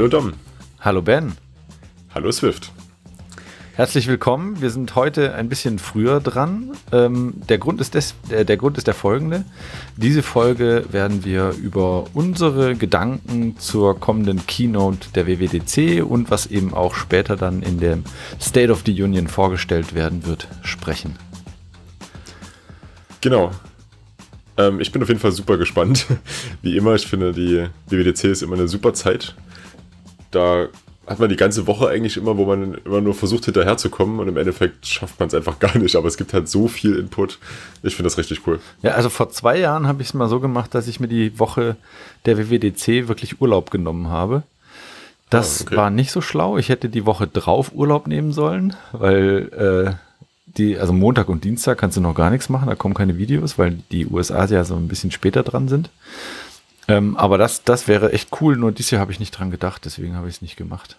Hallo Dom. Hallo Ben. Hallo Swift. Herzlich willkommen. Wir sind heute ein bisschen früher dran. Ähm, der, Grund ist des, äh, der Grund ist der folgende. Diese Folge werden wir über unsere Gedanken zur kommenden Keynote der WWDC und was eben auch später dann in dem State of the Union vorgestellt werden wird, sprechen. Genau. Ähm, ich bin auf jeden Fall super gespannt. Wie immer, ich finde, die WWDC ist immer eine super Zeit. Da hat man die ganze Woche eigentlich immer, wo man immer nur versucht hinterherzukommen und im Endeffekt schafft man es einfach gar nicht. Aber es gibt halt so viel Input. Ich finde das richtig cool. Ja, also vor zwei Jahren habe ich es mal so gemacht, dass ich mir die Woche der WWDC wirklich Urlaub genommen habe. Das ah, okay. war nicht so schlau. Ich hätte die Woche drauf Urlaub nehmen sollen, weil äh, die, also Montag und Dienstag kannst du noch gar nichts machen, da kommen keine Videos, weil die USA ja so ein bisschen später dran sind. Ähm, aber das, das wäre echt cool, nur dieses Jahr habe ich nicht dran gedacht, deswegen habe ich es nicht gemacht.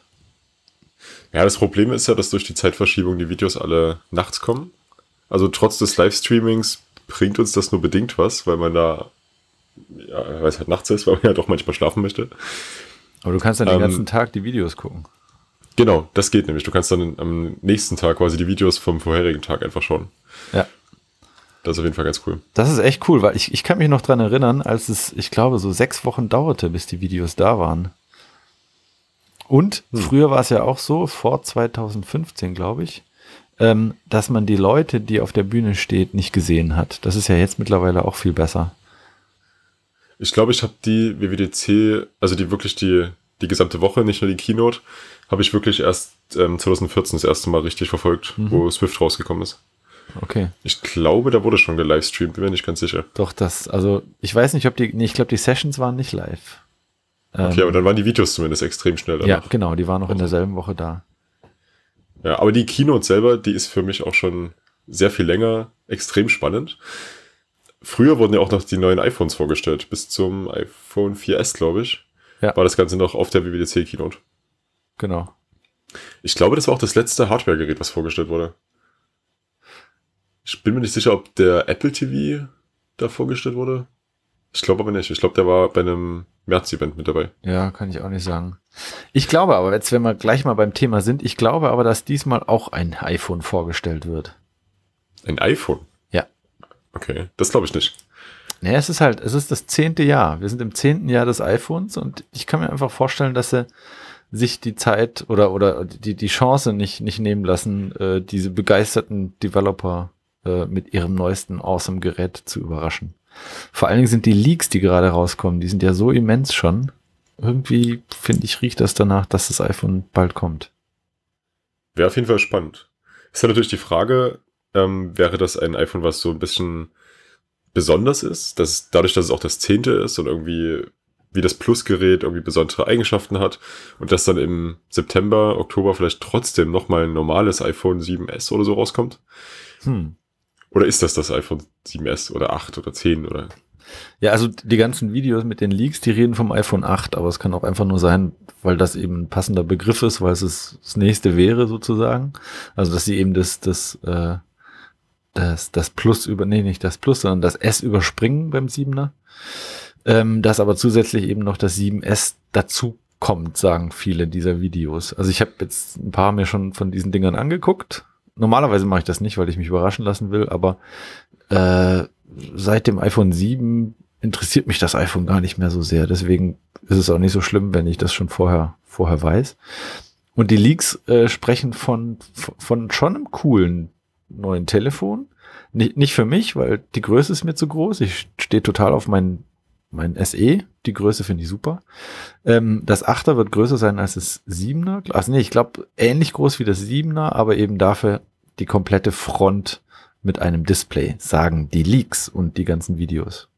Ja, das Problem ist ja, dass durch die Zeitverschiebung die Videos alle nachts kommen. Also trotz des Livestreamings bringt uns das nur bedingt was, weil man da, ja, weil es halt nachts ist, weil man ja doch manchmal schlafen möchte. Aber du kannst dann ähm, den ganzen Tag die Videos gucken. Genau, das geht nämlich. Du kannst dann am nächsten Tag quasi die Videos vom vorherigen Tag einfach schauen. Ja. Das ist auf jeden Fall ganz cool. Das ist echt cool, weil ich, ich kann mich noch dran erinnern, als es, ich glaube, so sechs Wochen dauerte, bis die Videos da waren. Und hm. früher war es ja auch so, vor 2015, glaube ich, ähm, dass man die Leute, die auf der Bühne steht, nicht gesehen hat. Das ist ja jetzt mittlerweile auch viel besser. Ich glaube, ich habe die WWDC, also die wirklich die, die gesamte Woche, nicht nur die Keynote, habe ich wirklich erst ähm, 2014 das erste Mal richtig verfolgt, mhm. wo Swift rausgekommen ist. Okay. Ich glaube, da wurde schon gelivestreamt, bin mir nicht ganz sicher. Doch, das, also ich weiß nicht, ob die, nee, ich glaube, die Sessions waren nicht live. Okay, ähm, aber dann waren die Videos zumindest extrem schnell danach. Ja, genau, die waren noch in derselben Woche da. Ja, aber die Keynote selber, die ist für mich auch schon sehr viel länger extrem spannend. Früher wurden ja auch noch die neuen iPhones vorgestellt, bis zum iPhone 4S, glaube ich. Ja. War das Ganze noch auf der WWDC Keynote. Genau. Ich glaube, das war auch das letzte Hardware-Gerät, was vorgestellt wurde. Ich bin mir nicht sicher, ob der Apple TV da vorgestellt wurde. Ich glaube aber nicht. Ich glaube, der war bei einem März-Event mit dabei. Ja, kann ich auch nicht sagen. Ich glaube aber, jetzt wenn wir gleich mal beim Thema sind, ich glaube aber, dass diesmal auch ein iPhone vorgestellt wird. Ein iPhone? Ja. Okay, das glaube ich nicht. Naja, es ist halt, es ist das zehnte Jahr. Wir sind im zehnten Jahr des iPhones und ich kann mir einfach vorstellen, dass sie sich die Zeit oder, oder die, die Chance nicht, nicht nehmen lassen, äh, diese begeisterten Developer äh, mit ihrem neuesten awesome Gerät zu überraschen. Vor allen Dingen sind die Leaks, die gerade rauskommen, die sind ja so immens schon. Irgendwie, finde ich, riecht das danach, dass das iPhone bald kommt. Wäre auf jeden Fall spannend. Ist ja natürlich die Frage, ähm, wäre das ein iPhone, was so ein bisschen besonders ist, dass dadurch, dass es auch das zehnte ist und irgendwie wie das Plus-Gerät irgendwie besondere Eigenschaften hat und dass dann im September, Oktober vielleicht trotzdem nochmal ein normales iPhone 7S oder so rauskommt? Hm. Oder ist das das iPhone 7S oder 8 oder 10 oder? Ja, also die ganzen Videos mit den Leaks, die reden vom iPhone 8, aber es kann auch einfach nur sein, weil das eben ein passender Begriff ist, weil es das nächste wäre sozusagen. Also dass sie eben das, das, äh, das, das Plus über, nee, nicht das Plus, sondern das S überspringen beim 7er. Ähm, dass aber zusätzlich eben noch das 7S dazu kommt, sagen viele dieser Videos. Also ich habe jetzt ein paar mir schon von diesen Dingern angeguckt. Normalerweise mache ich das nicht, weil ich mich überraschen lassen will, aber äh, seit dem iPhone 7 interessiert mich das iPhone gar nicht mehr so sehr. Deswegen ist es auch nicht so schlimm, wenn ich das schon vorher, vorher weiß. Und die Leaks äh, sprechen von, von schon einem coolen neuen Telefon. Nicht, nicht für mich, weil die Größe ist mir zu groß. Ich stehe total auf meinen mein SE, die Größe finde ich super. Ähm, das 8er wird größer sein als das 7er. Also nee, ich glaube ähnlich groß wie das 7er, aber eben dafür die komplette Front mit einem Display, sagen die Leaks und die ganzen Videos.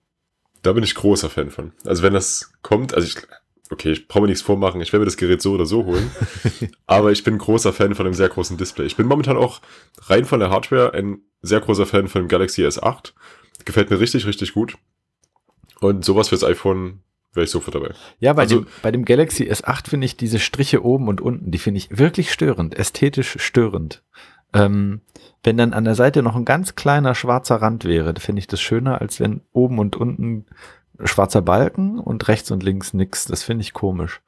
Da bin ich großer Fan von. Also wenn das kommt, also ich, okay, ich brauche mir nichts vormachen, ich werde mir das Gerät so oder so holen, aber ich bin großer Fan von einem sehr großen Display. Ich bin momentan auch rein von der Hardware ein sehr großer Fan von dem Galaxy S8. Gefällt mir richtig, richtig gut. Und sowas fürs iPhone wäre ich sofort dabei. Ja, bei, also, dem, bei dem Galaxy S8 finde ich diese Striche oben und unten, die finde ich wirklich störend, ästhetisch störend. Ähm, wenn dann an der Seite noch ein ganz kleiner schwarzer Rand wäre, finde ich das schöner, als wenn oben und unten schwarzer Balken und rechts und links nix. Das finde ich komisch.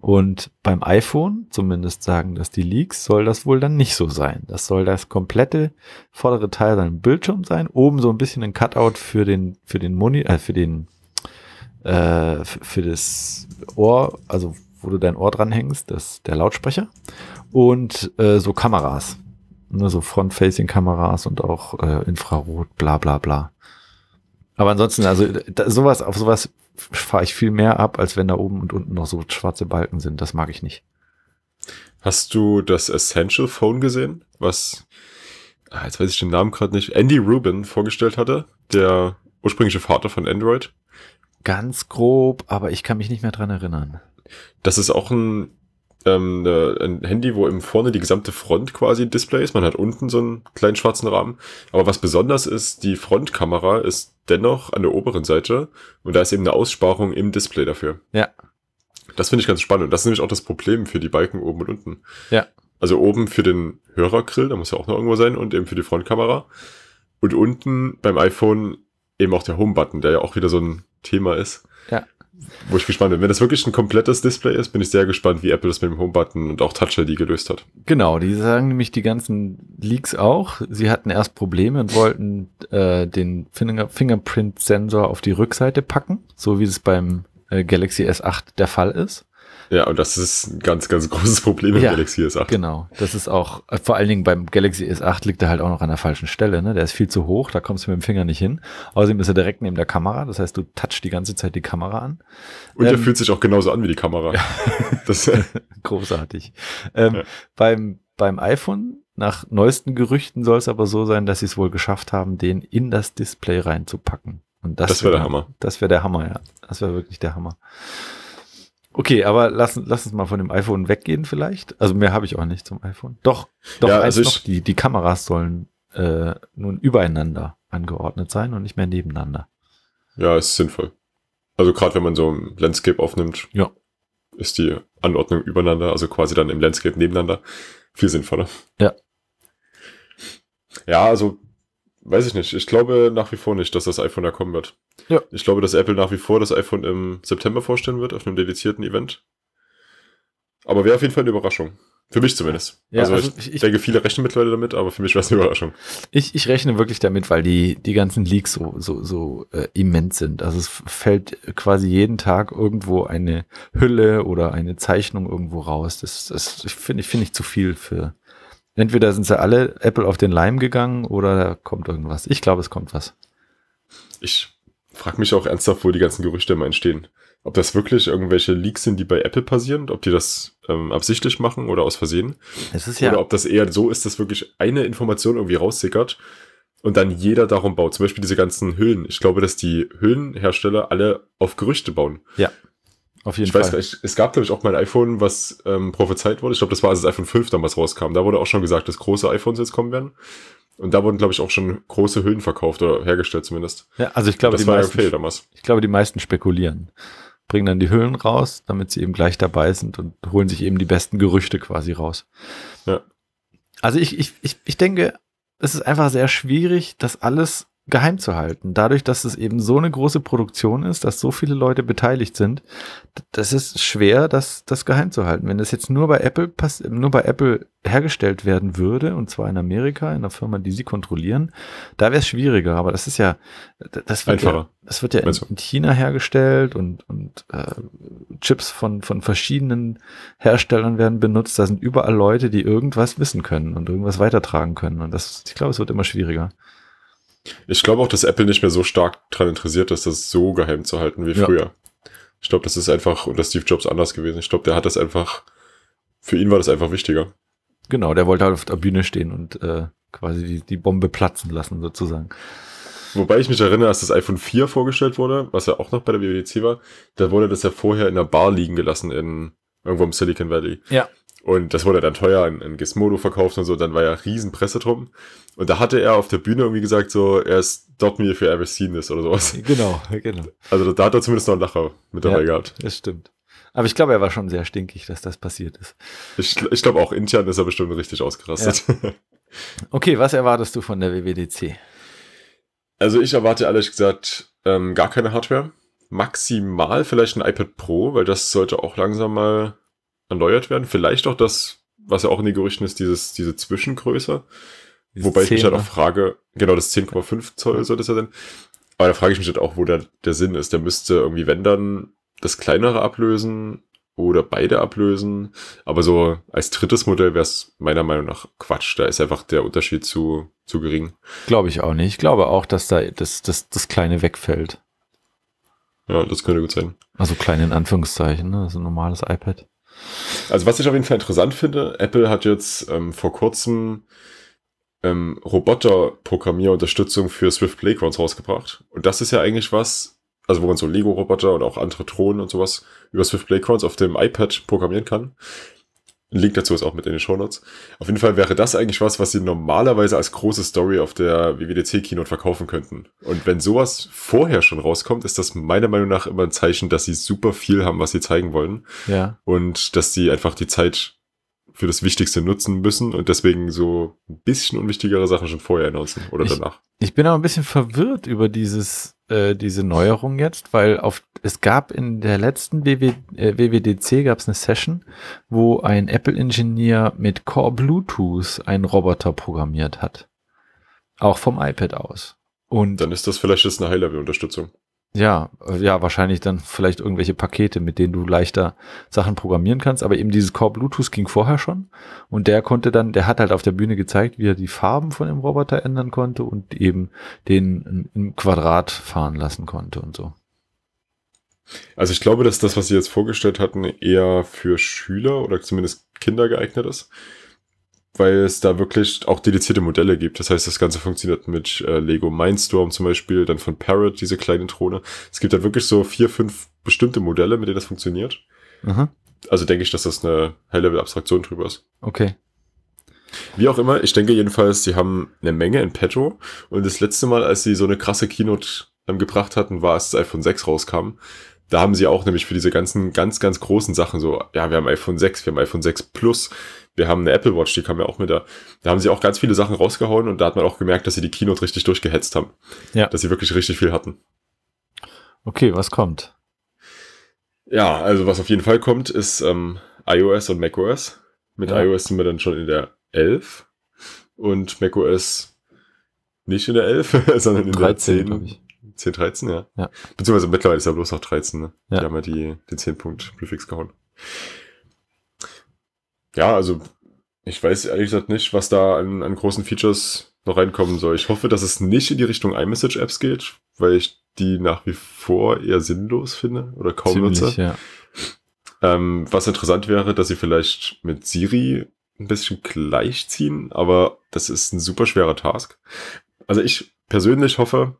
Und beim iPhone, zumindest sagen das die Leaks, soll das wohl dann nicht so sein. Das soll das komplette vordere Teil sein Bildschirm sein. Oben so ein bisschen ein Cutout für den, für den Moni, äh, für den, äh, für das Ohr, also wo du dein Ohr dranhängst, das, der Lautsprecher. Und äh, so Kameras. Nur so Front-Facing-Kameras und auch äh, Infrarot, bla bla bla. Aber ansonsten, also da, sowas, auf sowas fahre ich viel mehr ab, als wenn da oben und unten noch so schwarze Balken sind. Das mag ich nicht. Hast du das Essential Phone gesehen, was, ah, jetzt weiß ich den Namen gerade nicht, Andy Rubin vorgestellt hatte, der ursprüngliche Vater von Android? Ganz grob, aber ich kann mich nicht mehr dran erinnern. Das ist auch ein, ähm, ein Handy, wo eben vorne die gesamte Front quasi Display ist. Man hat unten so einen kleinen schwarzen Rahmen. Aber was besonders ist, die Frontkamera ist dennoch an der oberen Seite und da ist eben eine Aussparung im Display dafür. Ja. Das finde ich ganz spannend. Und das ist nämlich auch das Problem für die Balken oben und unten. Ja. Also oben für den Hörergrill, da muss ja auch noch irgendwo sein, und eben für die Frontkamera. Und unten beim iPhone eben auch der Home-Button, der ja auch wieder so ein Thema ist. Ja. Wo ich gespannt bin. Wenn das wirklich ein komplettes Display ist, bin ich sehr gespannt, wie Apple das mit dem Home-Button und auch Touch ID gelöst hat. Genau, die sagen nämlich die ganzen Leaks auch. Sie hatten erst Probleme und wollten äh, den Finger Fingerprint-Sensor auf die Rückseite packen, so wie es beim äh, Galaxy S8 der Fall ist. Ja, und das ist ein ganz, ganz großes Problem im Ja, Galaxy S8. Genau, das ist auch, äh, vor allen Dingen beim Galaxy S8 liegt er halt auch noch an der falschen Stelle, ne? Der ist viel zu hoch, da kommst du mit dem Finger nicht hin. Außerdem ist er direkt neben der Kamera, das heißt, du touchst die ganze Zeit die Kamera an. Und der Ähm, fühlt sich auch genauso an wie die Kamera. Das, Großartig. Ähm, Ja. beim, beim iPhone, nach neuesten Gerüchten soll es aber so sein, dass sie es wohl geschafft haben, den in das Display reinzupacken. Und das, Das wär der Hammer. Das wäre der Hammer, ja. Das wäre wirklich der Hammer. Okay, aber lass, lass uns mal von dem iPhone weggehen vielleicht. Also mehr habe ich auch nicht zum iPhone. Doch, doch Ja, also noch, die, die Kameras sollen äh, nun übereinander angeordnet sein und nicht mehr nebeneinander. ja, ist sinnvoll. Also gerade wenn man so ein Landscape aufnimmt, Ja. ist die Anordnung übereinander, also quasi dann im Landscape nebeneinander, viel sinnvoller. Ja. Ja, also weiß ich nicht. Ich glaube nach wie vor nicht, dass das iPhone da kommen wird. Ja. Ich glaube, dass Apple nach wie vor das iPhone im September vorstellen wird, auf einem dedizierten Event. Aber wäre auf jeden Fall eine Überraschung. Für mich zumindest. Ja, also, also ich, ich- denke, viele rechnen mittlerweile damit, aber für mich wäre es eine Überraschung. Ich, ich rechne wirklich damit, weil die, die ganzen Leaks so, so, so äh, immens sind. Also es fällt quasi jeden Tag irgendwo eine Hülle oder eine Zeichnung irgendwo raus. Das, das finde ich, finde ich zu viel für. Entweder sind sie alle Apple auf den Leim gegangen oder da kommt irgendwas. Ich glaube, es kommt was. Ich frage mich auch ernsthaft, wo die ganzen Gerüchte immer entstehen. Ob das wirklich irgendwelche Leaks sind, die bei Apple passieren, ob die das ähm, absichtlich machen oder aus Versehen. Es ist Oder ja, ob das eher so ist, dass wirklich eine Information irgendwie raussickert und dann jeder darum baut. Zum Beispiel diese ganzen Hüllen. Ich glaube, dass die Hüllenhersteller alle auf Gerüchte bauen. Auf jeden Ich weiß Fall. gar nicht, es gab, glaube ich, auch mal ein iPhone, was ähm, prophezeit wurde. Ich glaube, das war, als das iPhone 5 damals rauskam. Da wurde auch schon gesagt, dass große iPhones jetzt kommen werden. Und da wurden, glaube ich, auch schon große Hüllen verkauft oder hergestellt zumindest. Ja, also ich glaube, das die war ja meisten, Fail damals. ich glaube, die meisten spekulieren. Bringen dann die Hüllen raus, damit sie eben gleich dabei sind und holen sich eben die besten Gerüchte quasi raus. Ja. Also ich, ich, ich, ich denke, es ist einfach sehr schwierig, das alles geheim zu halten. Dadurch, dass es eben so eine große Produktion ist, dass so viele Leute beteiligt sind, das ist schwer, das, das geheim zu halten. Wenn das jetzt nur bei Apple nur bei Apple hergestellt werden würde, und zwar in Amerika, in einer Firma, die sie kontrollieren, da wäre es schwieriger. Aber das ist ja, das wird ja, Einfacher. das wird ja in, du? in China hergestellt und, und äh, Chips von, von verschiedenen Herstellern werden benutzt. Da sind überall Leute, die irgendwas wissen können und irgendwas weitertragen können. Und das, ich glaube, es wird immer schwieriger. Ich glaube auch, dass Apple nicht mehr so stark daran interessiert ist, das so geheim zu halten wie Ja. früher. Ich glaube, das ist einfach unter Steve Jobs anders gewesen. Ich glaube, der hat das einfach, für ihn war das einfach wichtiger. Genau, der wollte halt auf der Bühne stehen und äh, quasi die, die Bombe platzen lassen, sozusagen. Wobei ich mich erinnere, als das iPhone 4 vorgestellt wurde, was ja auch noch bei der WWDC war, da wurde das ja vorher in einer Bar liegen gelassen in irgendwo im Silicon Valley. Ja. Und das wurde dann teuer in, in Gizmodo verkauft und so, dann war ja riesen Presse drum. Und da hatte er auf der Bühne irgendwie gesagt, so, er ist dort me if you ever seen this oder sowas. Genau, genau. Also da hat er zumindest noch einen Lacher mit dabei Ja. gehabt. Das stimmt. Aber ich glaube, er war schon sehr stinkig, dass das passiert ist. Ich, ich glaube auch intern ist er bestimmt richtig ausgerastet. Okay, was erwartest du von der WWDC? Also ich erwarte ehrlich gesagt ähm, gar keine Hardware, maximal vielleicht ein iPad Pro, weil das sollte auch langsam mal erneuert werden. Vielleicht auch das, was ja auch in den Gerüchten ist, dieses, diese Zwischengröße. Dieses Wobei 10, ich mich halt auch frage, genau, das 10,5 Zoll sollte es ja sein. Aber da frage ich mich halt auch, wo der, der Sinn ist. Der müsste irgendwie, wenn dann, das kleinere ablösen oder beide ablösen. Aber so als drittes Modell wäre es meiner Meinung nach Quatsch. Da ist einfach der Unterschied zu, zu gering. Glaube ich auch nicht. Ich glaube auch, dass da das, das, das Kleine wegfällt. Ja, das könnte gut sein. Also klein in Anführungszeichen, ne? Also ein normales iPad. Also was ich auf jeden Fall interessant finde, Apple hat jetzt ähm, vor kurzem ähm, Roboter-Programmierunterstützung für Swift Playgrounds rausgebracht. Und das ist ja eigentlich was, also wo man so Lego-Roboter und auch andere Drohnen und sowas über Swift Playgrounds auf dem iPad programmieren kann. Ein Link dazu ist auch mit in den Shownotes. Auf jeden Fall wäre das eigentlich was, was sie normalerweise als große Story auf der WWDC-Keynote verkaufen könnten. Und wenn sowas vorher schon rauskommt, ist das meiner Meinung nach immer ein Zeichen, dass sie super viel haben, was sie zeigen wollen. Ja. Und dass sie einfach die Zeit für das Wichtigste nutzen müssen und deswegen so ein bisschen unwichtigere Sachen schon vorher announcen oder ich, danach. Ich bin aber ein bisschen verwirrt über dieses, äh, diese Neuerung jetzt, weil auf, es gab in der letzten WW, äh, WWDC gab es eine Session, wo ein Apple-Ingenieur mit Core Bluetooth einen Roboter programmiert hat. Auch vom iPad aus. Und dann ist das vielleicht jetzt eine High-Level-Unterstützung. Ja, äh, ja, wahrscheinlich dann vielleicht irgendwelche Pakete, mit denen du leichter Sachen programmieren kannst. Aber eben dieses Core Bluetooth ging vorher schon. Und der konnte dann, der hat halt auf der Bühne gezeigt, wie er die Farben von dem Roboter ändern konnte und eben den im Quadrat fahren lassen konnte und so. Also ich glaube, dass das, was sie jetzt vorgestellt hatten, eher für Schüler oder zumindest Kinder geeignet ist weil es da wirklich auch dedizierte Modelle gibt. Das heißt, das Ganze funktioniert mit äh, Lego Mindstorm zum Beispiel, dann von Parrot, diese kleine Drohne. Es gibt da wirklich so vier, fünf bestimmte Modelle, mit denen das funktioniert. Aha. Also denke ich, dass das eine High-Level-Abstraktion drüber ist. Okay. Wie auch immer, ich denke jedenfalls, sie haben eine Menge in petto. Und das letzte Mal, als sie so eine krasse Keynote ähm, gebracht hatten, war, als das iPhone 6 rauskam. Da haben sie auch nämlich für diese ganzen ganz, ganz großen Sachen so, ja, wir haben iPhone 6, wir haben iPhone 6 Plus, wir haben eine Apple Watch, die kam ja auch mit da. Da haben sie auch ganz viele Sachen rausgehauen und da hat man auch gemerkt, dass sie die Keynote richtig durchgehetzt haben. Ja. Dass sie wirklich richtig viel hatten. Okay, was kommt? Ja, also was auf jeden Fall kommt, ist ähm, iOS und macOS. Mit ja. iOS sind wir dann schon in der 11 und macOS nicht in der 11, sondern in 13, der 10. 10, 13, ja. ja. Beziehungsweise mittlerweile ist ja bloß noch 13, ne? Ja. Die haben ja die, den 10-Punkt-Prefix gehauen. Ja, also ich weiß ehrlich gesagt nicht, was da an, an großen Features noch reinkommen soll. Ich hoffe, dass es nicht in die Richtung iMessage-Apps geht, weil ich die nach wie vor eher sinnlos finde oder kaum Ziemlich, nutze. Ja. Ähm, was interessant wäre, dass sie vielleicht mit Siri ein bisschen gleichziehen, aber das ist ein super schwerer Task. Also ich persönlich hoffe,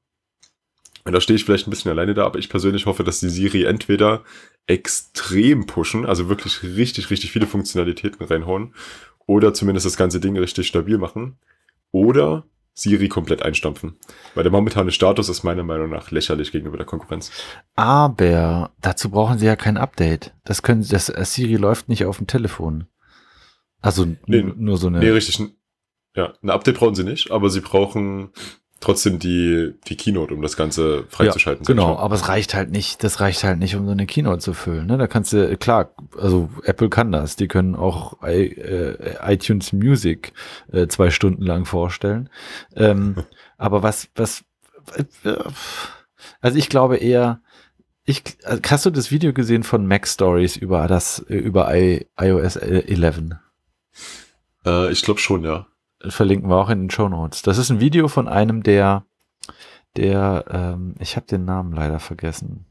und da stehe ich vielleicht ein bisschen alleine da, aber ich persönlich hoffe, dass die Siri entweder extrem pushen, also wirklich richtig, richtig viele Funktionalitäten reinhauen, oder zumindest das ganze Ding richtig stabil machen, oder Siri komplett einstampfen. Weil der momentane Status ist meiner Meinung nach lächerlich gegenüber der Konkurrenz. Aber dazu brauchen sie ja kein Update. Das können, das äh, Siri läuft nicht auf dem Telefon. Also nee, nur so eine. Nee, richtig. Ja, ein Update brauchen sie nicht, aber sie brauchen trotzdem die, die Keynote, um das Ganze freizuschalten. Ja, genau, aber es reicht halt nicht, das reicht halt nicht, um so eine Keynote zu füllen. Ne? Da kannst du, klar, also Apple kann das, die können auch I, äh, iTunes Music äh, zwei Stunden lang vorstellen. Ähm, aber was, was, äh, also ich glaube eher, ich, hast du das Video gesehen von Mac Stories über das, über I, iOS 11? Äh, ich glaube schon, ja verlinken wir auch in den Show Notes. Das ist ein Video von einem, der, der, ähm, ich habe den Namen leider vergessen.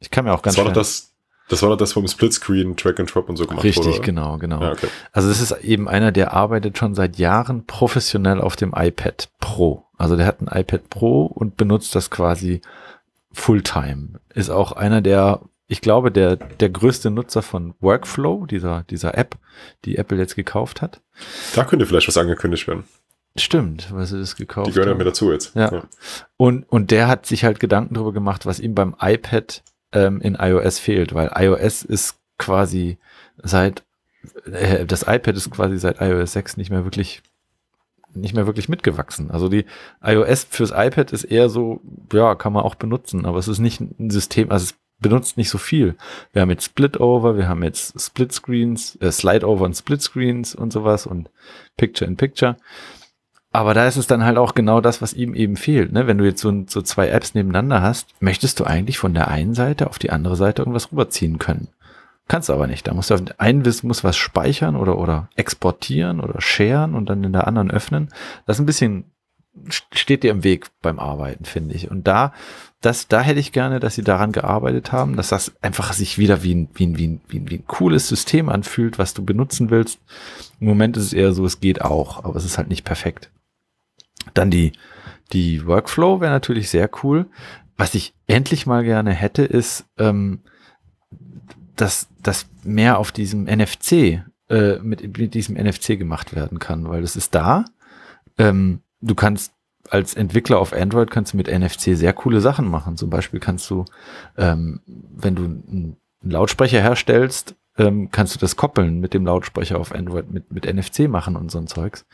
Ich kann mir auch ganz das war doch das, das war doch das vom Splitscreen, Track and Drop und so gemacht Richtig, wurde, genau, genau. Ja, okay. Also das ist eben einer, der arbeitet schon seit Jahren professionell auf dem iPad Pro. Also der hat ein iPad Pro und benutzt das quasi Fulltime. Ist auch einer der ich glaube, der, der größte Nutzer von Workflow, dieser, dieser App, die Apple jetzt gekauft hat. Da könnte vielleicht was angekündigt werden. Stimmt, weil sie das gekauft Die gehören ja mir dazu jetzt. Ja. ja. Und, und der hat sich halt Gedanken darüber gemacht, was ihm beim iPad ähm, in iOS fehlt, weil iOS ist quasi seit, äh, das iPad ist quasi seit iOS 6 nicht mehr wirklich nicht mehr wirklich mitgewachsen. Also die iOS fürs iPad ist eher so, ja, kann man auch benutzen, aber es ist nicht ein System, also es benutzt nicht so viel. Wir haben jetzt Split-Over, wir haben jetzt Split-Screens, äh, Slide-Over und Split-Screens und sowas und Picture-in-Picture. Aber da ist es dann halt auch genau das, was ihm eben fehlt. Ne? Wenn du jetzt so, so zwei Apps nebeneinander hast, möchtest du eigentlich von der einen Seite auf die andere Seite irgendwas rüberziehen können. Kannst du aber nicht. Da musst du auf den einen muss was speichern oder, oder exportieren oder sharen und dann in der anderen öffnen. Das ist ein bisschen, steht dir im Weg beim Arbeiten, finde ich. Und da, das, da hätte ich gerne, dass sie daran gearbeitet haben, dass das einfach sich wieder wie ein, wie ein, wie ein, wie ein, wie ein cooles System anfühlt, was du benutzen willst. Im Moment ist es eher so, es geht auch, aber es ist halt nicht perfekt. Dann die, die Workflow wäre natürlich sehr cool. Was ich endlich mal gerne hätte, ist, ähm, dass das mehr auf diesem NFC, äh, mit, mit diesem NFC gemacht werden kann, weil es ist da. Ähm, du kannst als Entwickler auf Android kannst du mit NFC sehr coole Sachen machen. Zum Beispiel kannst du, ähm, wenn du einen Lautsprecher herstellst, ähm, kannst du das koppeln mit dem Lautsprecher auf Android mit, mit NFC machen und so ein Zeugs.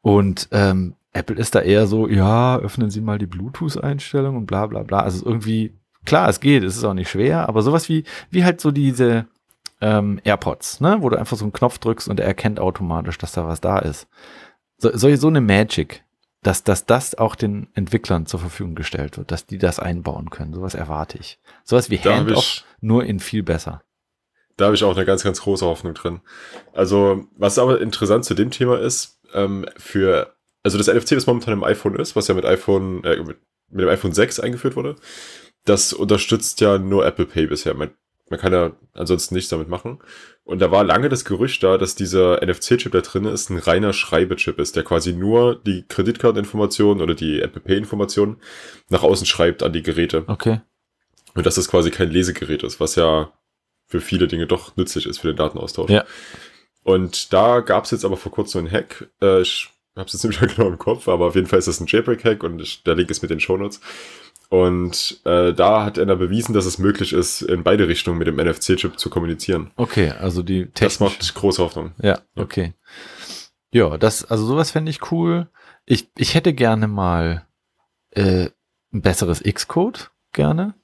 Und ähm, Apple ist da eher so, ja, öffnen Sie mal die Bluetooth-Einstellung und bla bla bla. Also irgendwie Klar, es geht, es ist auch nicht schwer, aber sowas wie, wie halt so diese ähm, AirPods, ne, wo du einfach so einen Knopf drückst und er erkennt automatisch, dass da was da ist. So, so, so eine Magic, dass, dass das auch den Entwicklern zur Verfügung gestellt wird, dass die das einbauen können. Sowas erwarte ich. Sowas wie Da Handoff, nur in viel besser. Da habe ich auch eine ganz, ganz große Hoffnung drin. Also, was aber interessant zu dem Thema ist, ähm, für, also das NFC, das momentan im iPhone ist, was ja mit iPhone, äh, mit, mit dem iPhone 6 eingeführt wurde, das unterstützt ja nur Apple Pay bisher. Man, man kann ja ansonsten nichts damit machen. Und da war lange das Gerücht da, dass dieser NFC-Chip da drin ist, ein reiner Schreibechip ist, der quasi nur die Kreditkarteninformationen oder die Apple Pay-Informationen nach außen schreibt an die Geräte. Okay. Und dass das quasi kein Lesegerät ist, was ja für viele Dinge doch nützlich ist für den Datenaustausch. Ja. Und da gab es jetzt aber vor kurzem einen Hack. Äh, ich habe es jetzt nicht mehr genau im Kopf, aber auf jeden Fall ist das ein Jailbreak-Hack und ich, der Link ist mit den Shownotes. Und äh, da hat er bewiesen, dass es möglich ist, in beide Richtungen mit dem NFC-Chip zu kommunizieren. Okay, also die Das macht große Hoffnung. Ja, okay. Ja, das, also sowas fände ich cool. Ich, ich hätte gerne mal äh, ein besseres Xcode, gerne.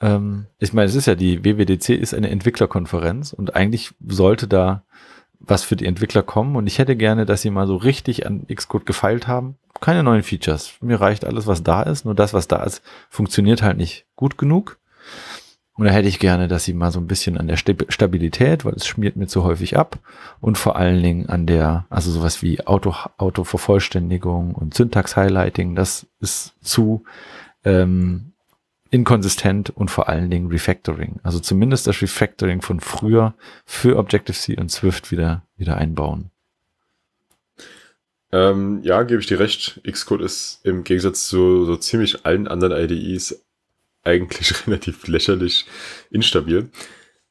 Ähm, ich meine, es ist ja die WWDC ist eine Entwicklerkonferenz und eigentlich sollte da was für die Entwickler kommen und ich hätte gerne, dass sie mal so richtig an Xcode gefeilt haben. Keine neuen Features. Mir reicht alles, was da ist. Nur das, was da ist, funktioniert halt nicht gut genug. Und da hätte ich gerne, dass sie mal so ein bisschen an der Stabilität, weil es schmiert mir zu häufig ab und vor allen Dingen an der, also sowas wie Auto, Autovervollständigung und Syntax-Highlighting, das ist zu ähm, inkonsistent und vor allen Dingen Refactoring. Also zumindest das Refactoring von früher für Objective-C und Swift wieder, wieder einbauen. Ähm, ja, gebe ich dir recht. Xcode ist im Gegensatz zu so ziemlich allen anderen IDEs eigentlich relativ lächerlich instabil.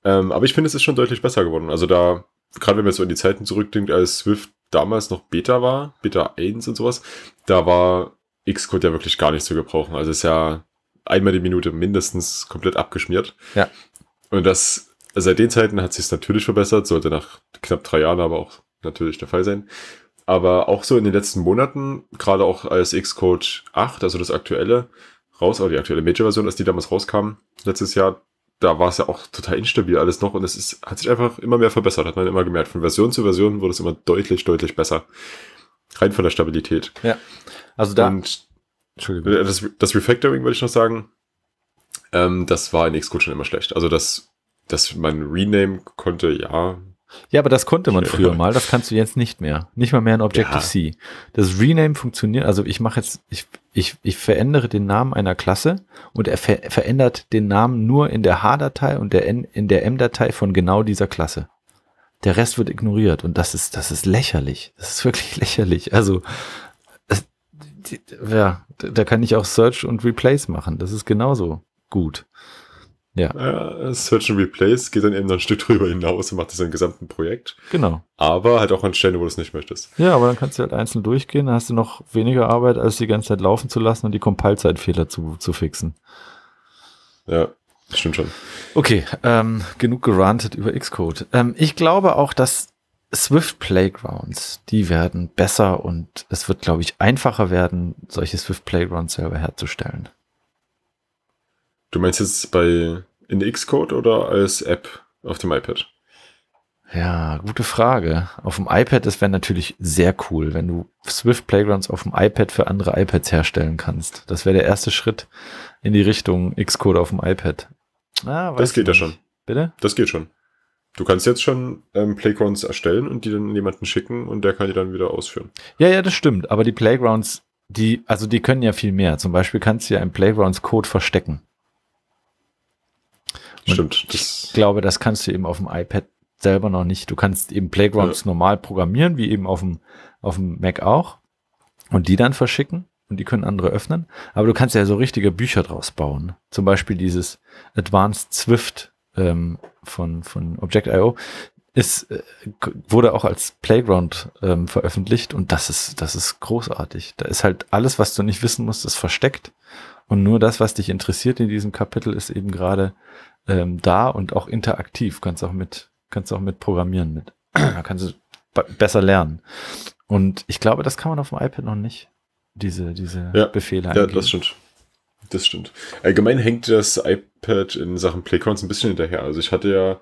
Ähm, aber ich finde, es ist schon deutlich besser geworden. Also da, gerade wenn man so in die Zeiten zurückdenkt, als Swift damals noch Beta war, Beta 1 und sowas, da war Xcode ja wirklich gar nicht zu gebrauchen. Also ist ja einmal die Minute mindestens komplett abgeschmiert. Ja. Und das, seit den Zeiten hat sich es natürlich verbessert, sollte nach knapp drei Jahren aber auch natürlich der Fall sein. Aber auch so in den letzten Monaten, gerade auch als Xcode 8, also das aktuelle, raus, aber die aktuelle Major-Version, als die damals rauskam, letztes Jahr, da war es ja auch total instabil alles noch und es ist, hat sich einfach immer mehr verbessert, hat man immer gemerkt. Von Version zu Version wurde es immer deutlich, deutlich besser. Rein von der Stabilität. Ja. Also da. Und Entschuldigung. äh, das, das Refactoring würde ich noch sagen, ähm, das war in Xcode schon immer schlecht. Also dass, dass man Rename konnte, ja. Ja, aber das konnte man früher mal, das kannst du jetzt nicht mehr. Nicht mal mehr in Objective-C. Das Rename funktioniert, also ich mache jetzt, ich, ich, ich verändere den Namen einer Klasse und er ver verändert den Namen nur in der H-Datei und der N, in der M-Datei von genau dieser Klasse. Der Rest wird ignoriert und das ist, das ist lächerlich. Das ist wirklich lächerlich. Also, ja, da kann ich auch Search und Replace machen. Das ist genauso gut. Ja, Äh, Search and Replace geht dann eben noch ein Stück drüber hinaus und macht das im gesamten Projekt. genau. Aber halt auch an Stellen, wo du es nicht möchtest. Ja, aber dann kannst du halt einzeln durchgehen, dann hast du noch weniger Arbeit, als die ganze Zeit laufen zu lassen und die Compile-Zeitfehler zu, zu fixen. Ja, das stimmt schon. Okay, ähm, genug gerantet über Xcode. Ähm, ich glaube auch, dass Swift Playgrounds, die werden besser und es wird, glaube ich, einfacher werden, solche Swift Playgrounds selber herzustellen. Du meinst jetzt bei in Xcode oder als App auf dem iPad? Ja, gute Frage. Auf dem iPad, das wäre natürlich sehr cool, wenn du Swift Playgrounds auf dem iPad für andere iPads herstellen kannst. Das wäre der erste Schritt in die Richtung Xcode auf dem iPad. Ah, das geht ja schon. Bitte? Das geht schon. Du kannst jetzt schon ähm, Playgrounds erstellen und die dann jemanden schicken und der kann die dann wieder ausführen. Ja, ja, das stimmt. Aber die Playgrounds, die, also die können ja viel mehr. Zum Beispiel kannst du ja im Playgrounds-Code verstecken. Und Stimmt. Ich glaube, das kannst du eben auf dem iPad selber noch nicht. Du kannst eben Playgrounds ja. normal programmieren, wie eben auf dem, auf dem Mac auch. Und die dann verschicken und die können andere öffnen. Aber du kannst ja so richtige Bücher draus bauen. Zum Beispiel dieses Advanced Swift ähm, von, von Object.io ist, äh, wurde auch als Playground ähm, veröffentlicht und das ist, das ist großartig. Da ist halt alles, was du nicht wissen musst, ist versteckt. Und nur das, was dich interessiert in diesem Kapitel, ist eben gerade ähm, da und auch interaktiv. Kannst auch mit, kannst auch mit programmieren mit. da kannst du besser lernen. Und ich glaube, das kann man auf dem iPad noch nicht. Diese, diese ja, Befehle eingeben. Ja, das stimmt. Das stimmt. Allgemein hängt das iPad in Sachen Playgrounds ein bisschen hinterher. Also ich hatte ja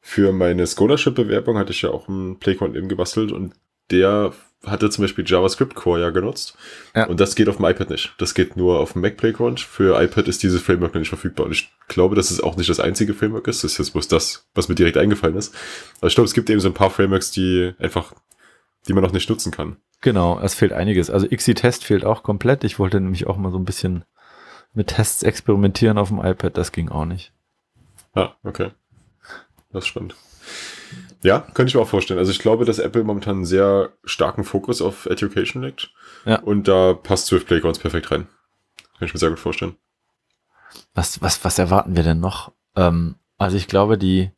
für meine Scholarship-Bewerbung hatte ich ja auch einen Playground eben gebastelt und der hatte zum Beispiel JavaScript Core ja genutzt. Ja. Und das geht auf dem iPad nicht. Das geht nur auf dem Mac Playground. Für iPad ist dieses Framework noch nicht verfügbar. Und ich glaube, dass es auch nicht das einzige Framework ist. Das ist jetzt bloß das, was mir direkt eingefallen ist. Aber ich glaube, es gibt eben so ein paar Frameworks, die einfach, die man noch nicht nutzen kann. Genau, es fehlt einiges. Also XC-Test fehlt auch komplett. Ich wollte nämlich auch mal so ein bisschen mit Tests experimentieren auf dem iPad. Das ging auch nicht. Ah, okay. Das ist spannend. Ja, könnte ich mir auch vorstellen. Also ich glaube, dass Apple momentan einen sehr starken Fokus auf Education legt. Ja. Und da passt Swift Playgrounds perfekt rein. Kann ich mir sehr gut vorstellen. Was, was, was erwarten wir denn noch? Ähm, also ich glaube, die,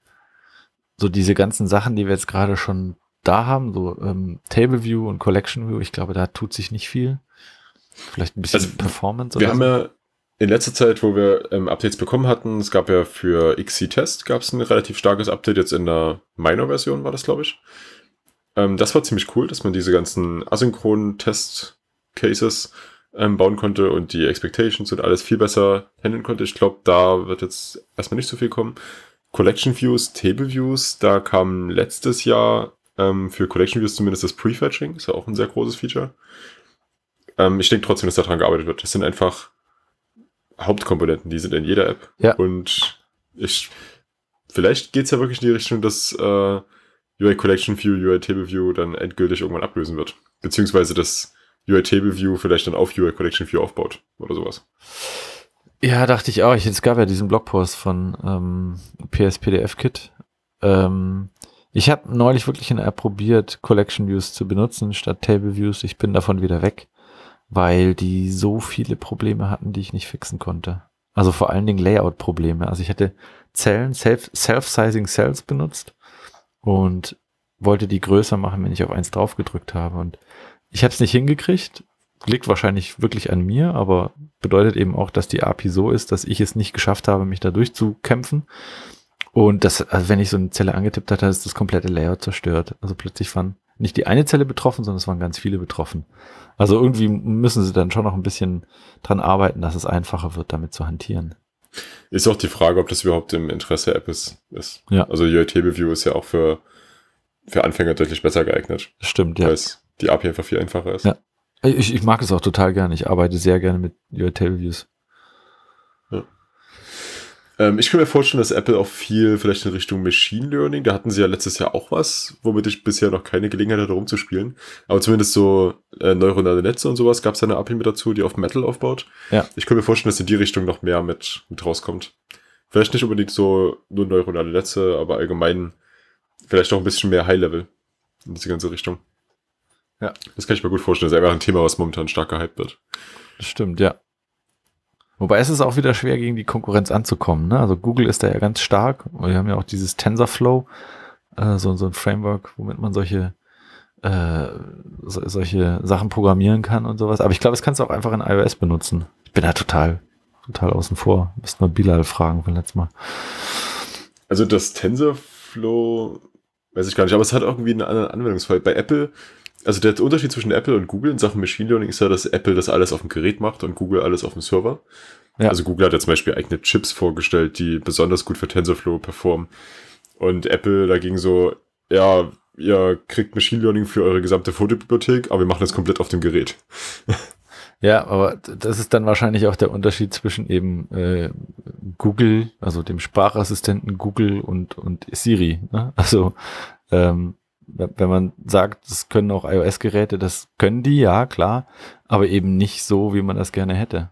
so diese ganzen Sachen, die wir jetzt gerade schon da haben, so ähm, Table View und Collection View, ich glaube, da tut sich nicht viel. Vielleicht ein bisschen also, Performance. Wir haben so. ja in letzter Zeit, wo wir ähm, Updates bekommen hatten, es gab ja für XC-Test gab es ein relativ starkes Update, jetzt in der Minor-Version war das, glaube ich. Ähm, das war ziemlich cool, dass man diese ganzen asynchronen Test-Cases ähm, bauen konnte und die Expectations und alles viel besser handeln konnte. Ich glaube, da wird jetzt erstmal nicht so viel kommen. Collection Views, Table Views, da kam letztes Jahr ähm, für Collection Views zumindest das Prefetching, ist ja auch ein sehr großes Feature. Ähm, ich denke trotzdem, dass daran gearbeitet wird. Das sind einfach Hauptkomponenten, die sind in jeder App. Ja. Und ich, vielleicht geht's ja wirklich in die Richtung, dass äh, UI Collection View, UI Table View dann endgültig irgendwann ablösen wird. Beziehungsweise das UI Table View vielleicht dann auf UI Collection View aufbaut oder sowas. Ja, dachte ich auch. Es gab ja diesen Blogpost von ähm, PSPDF-Kit. Ähm, ich habe neulich wirklich in der App probiert, Collection Views zu benutzen statt Table Views. Ich bin davon wieder weg weil die so viele Probleme hatten, die ich nicht fixen konnte. Also vor allen Dingen Layout-Probleme. Also ich hätte Zellen, Self-Sizing Cells benutzt und wollte die größer machen, wenn ich auf eins drauf gedrückt habe. Und ich habe es nicht hingekriegt. Liegt wahrscheinlich wirklich an mir, aber bedeutet eben auch, dass die API so ist, dass ich es nicht geschafft habe, mich da durchzukämpfen. Und das, also wenn ich so eine Zelle angetippt hatte, ist das komplette Layout zerstört. Also plötzlich waren nicht die eine Zelle betroffen, sondern es waren ganz viele betroffen. Also irgendwie müssen sie dann schon noch ein bisschen dran arbeiten, dass es einfacher wird, damit zu hantieren. Ist auch die Frage, ob das überhaupt im Interesse der App ist. Ja. Also UI Table View ist ja auch für, für Anfänger deutlich besser geeignet. Stimmt, ja. Weil die API einfach viel einfacher ist. Ja. Ich, ich mag es auch total gerne. Ich arbeite sehr gerne mit UI Table Views. Ähm, ich kann mir vorstellen, dass Apple auch viel vielleicht in Richtung Machine Learning, da hatten sie ja letztes Jahr auch was, womit ich bisher noch keine Gelegenheit hatte, rumzuspielen. Aber zumindest so äh, neuronale Netze und sowas gab es eine API mit dazu, die auf Metal aufbaut. Ja. Ich kann mir vorstellen, dass in die Richtung noch mehr mit, mit rauskommt. Vielleicht nicht unbedingt so nur neuronale Netze, aber allgemein vielleicht auch ein bisschen mehr High-Level in diese ganze Richtung. Ja. Das kann ich mir gut vorstellen. Das ist einfach ein Thema, was momentan stark gehypt wird. Das stimmt, ja. Wobei es ist auch wieder schwer, gegen die Konkurrenz anzukommen. Ne? Also Google ist da ja ganz stark. Wir haben ja auch dieses TensorFlow, äh, so, so ein Framework, womit man solche, äh, so, solche Sachen programmieren kann und sowas. Aber ich glaube, das kannst du auch einfach in iOS benutzen. Ich bin da total, total außen vor. Müssen nur Bilal fragen von letztem Mal. Also das TensorFlow, weiß ich gar nicht, aber es hat irgendwie einen anderen Anwendungsfall. Bei Apple also der Unterschied zwischen Apple und Google in Sachen Machine Learning ist ja, dass Apple das alles auf dem Gerät macht und Google alles auf dem Server. Ja. Also Google hat ja zum Beispiel eigene Chips vorgestellt, die besonders gut für TensorFlow performen. Und Apple dagegen so, ja, ihr kriegt Machine Learning für eure gesamte Fotobibliothek, aber wir machen das komplett auf dem Gerät. Ja, aber das ist dann wahrscheinlich auch der Unterschied zwischen eben äh, Google, also dem Sprachassistenten Google und, und Siri. Ne? Also ähm, wenn man sagt, das können auch iOS-Geräte, das können die, ja, klar, aber eben nicht so, wie man das gerne hätte.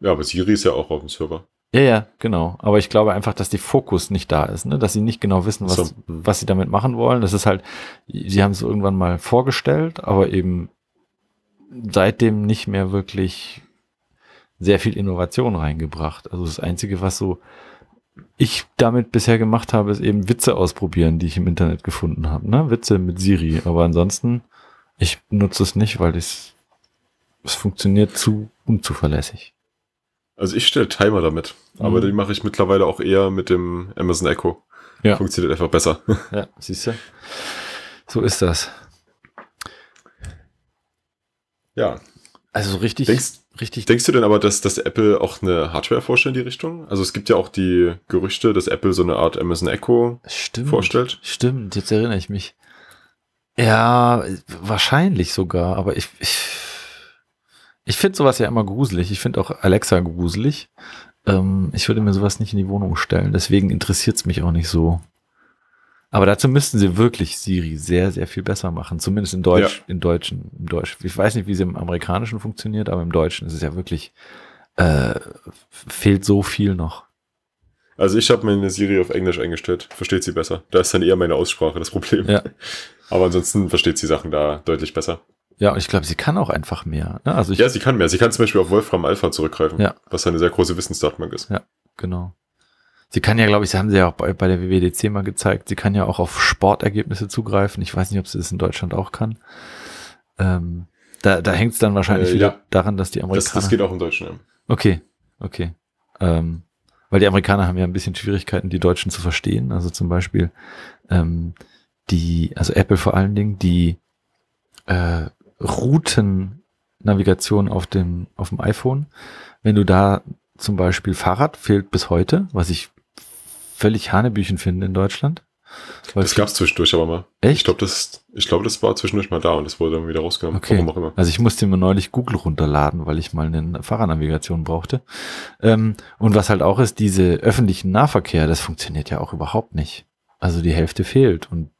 Ja, aber Siri ist ja auch auf dem Server. Ja, ja, genau. Aber ich glaube einfach, dass die Fokus nicht da ist, ne? dass sie nicht genau wissen, was, So. was sie damit machen wollen. Das ist halt, sie haben es irgendwann mal vorgestellt, aber eben seitdem nicht mehr wirklich sehr viel Innovation reingebracht. Also das Einzige, was so ich damit bisher gemacht habe, ist eben Witze ausprobieren, die ich im Internet gefunden habe. Ne? Witze mit Siri. Aber ansonsten, ich nutze es nicht, weil es, es funktioniert zu unzuverlässig. Also ich stelle Timer damit, aber Mhm. die mache ich mittlerweile auch eher mit dem Amazon Echo. Ja. Funktioniert einfach besser. Ja, siehst du? So ist das. ja. Also so richtig, Denkst, richtig. denkst du denn aber, dass, dass Apple auch eine Hardware vorstellt in die Richtung? Also es gibt ja auch die Gerüchte, dass Apple so eine Art Amazon Echo Stimmt. vorstellt. Stimmt, jetzt erinnere ich mich. Ja, wahrscheinlich sogar, aber ich, ich, ich finde sowas ja immer gruselig. Ich finde auch Alexa gruselig. Ähm, ich würde mir sowas nicht in die Wohnung stellen, deswegen interessiert es mich auch nicht so. Aber dazu müssten sie wirklich Siri sehr, sehr viel besser machen. Zumindest in Deutsch, in Deutschen, im Deutsch. Ich weiß nicht, wie sie im Amerikanischen funktioniert, aber im Deutschen ist es ja wirklich, äh, fehlt so viel noch. Also ich habe meine Siri auf Englisch eingestellt. Versteht sie besser. Da ist dann eher meine Aussprache das Problem. Ja. Aber ansonsten versteht sie Sachen da deutlich besser. Ja, und ich glaube, sie kann auch einfach mehr. Ne? Also ich, Ja, sie kann mehr. Sie kann zum Beispiel auf Wolfram Alpha zurückgreifen, Ja. was eine sehr große Wissensdatenbank ist. Genau. Sie kann ja, glaube ich, sie haben sie ja auch bei, bei der WWDC mal gezeigt, sie kann ja auch auf Sportergebnisse zugreifen. Ich weiß nicht, ob sie das in Deutschland auch kann. Ähm, da da hängt es dann wahrscheinlich Äh, wieder ja. daran, dass die Das, Amerikaner. das geht auch im Deutschen. Ja. okay, okay. Ähm, weil die Amerikaner haben ja ein bisschen Schwierigkeiten, die Deutschen zu verstehen. Also zum Beispiel ähm, die, also Apple vor allen Dingen, die äh, Routennavigation auf dem, auf dem iPhone. Wenn du da zum Beispiel Fahrrad fehlt bis heute, was ich völlig Hanebüchen finde in Deutschland. Das gab es zwischendurch aber mal. Echt? Ich glaube, das, ich glaube, das war zwischendurch mal da und das wurde dann wieder rausgenommen. Okay. Warum auch immer. Also ich musste mir neulich Google runterladen, weil ich mal eine Fahrradnavigation brauchte. Ähm, und was halt auch ist, diese öffentlichen Nahverkehr, das funktioniert ja auch überhaupt nicht. Also die Hälfte fehlt und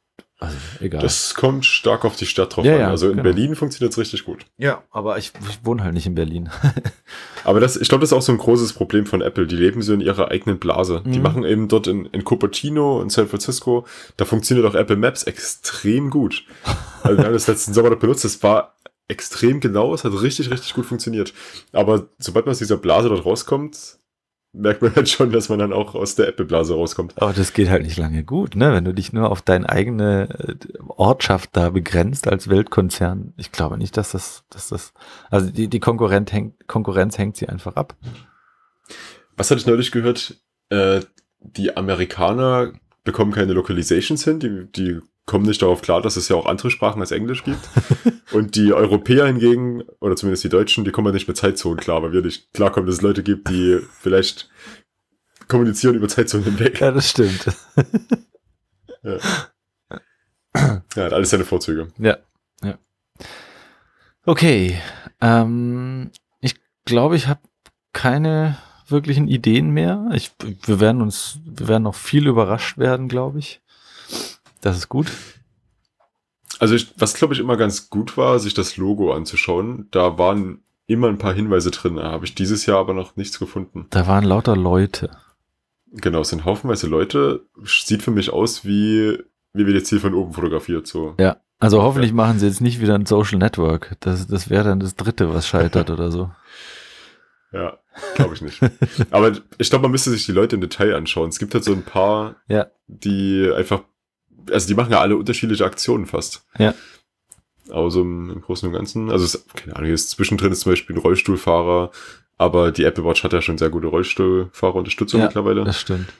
also egal. Das kommt stark auf die Stadt drauf Ja, an. ja, also in genau. Berlin funktioniert es richtig gut. ja, aber ich, ich wohne halt nicht in Berlin. Aber das, ich glaube, das ist auch so ein großes Problem von Apple. Die leben so in ihrer eigenen Blase. Die Mhm. machen eben dort in, in Cupertino in San Francisco, da funktioniert auch Apple Maps extrem gut. Also wir haben das letzten Sommer noch benutzt, das war extrem genau, es hat richtig, richtig gut funktioniert. Aber sobald man aus dieser Blase dort rauskommt, merkt man halt schon, dass man dann auch aus der Apple-Blase rauskommt. Aber das geht halt nicht lange gut, ne? Wenn du dich nur auf deine eigene äh, Ortschaft da begrenzt als Weltkonzern. Ich glaube nicht, dass das, dass das, also die, die Konkurrenz hängt, Konkurrenz hängt sie einfach ab. Was hatte ich neulich gehört? Äh, die Amerikaner bekommen keine Localizations hin, die, die kommen nicht darauf klar, dass es ja auch andere Sprachen als Englisch gibt. Und die Europäer hingegen, oder zumindest die Deutschen, die kommen nicht mit Zeitzonen klar, weil wir nicht klarkommen, dass es Leute gibt, die vielleicht kommunizieren über Zeitzonen hinweg. Ja, das stimmt. Ja, hat alles seine Vorzüge. Ja, ja. Okay, ähm, ich glaube, ich habe keine wirklichen Ideen mehr. Ich, wir werden uns, wir werden noch viel überrascht werden, glaube ich. Das ist gut. Also ich, was glaube ich immer ganz gut war, sich das Logo anzuschauen, da waren immer ein paar Hinweise drin. Da habe ich dieses Jahr aber noch nichts gefunden. Da waren lauter Leute. Genau, es sind haufenweise Leute. Sieht für mich aus wie, wie wir jetzt hier von oben fotografiert. So. Ja, also hoffentlich machen sie jetzt nicht wieder ein Social Network. Das, das wäre dann das dritte, was scheitert oder so. Ja, glaube ich nicht. Aber ich glaube, man müsste sich die Leute im Detail anschauen. Es gibt halt so ein paar, Ja. die einfach, also die machen ja alle unterschiedliche Aktionen fast. Ja. Aber so im, im Großen und Ganzen, also es, keine Ahnung, ist zwischendrin ist zum Beispiel ein Rollstuhlfahrer, aber die Apple Watch hat ja schon sehr gute Rollstuhlfahrerunterstützung Ja, mittlerweile. Das stimmt.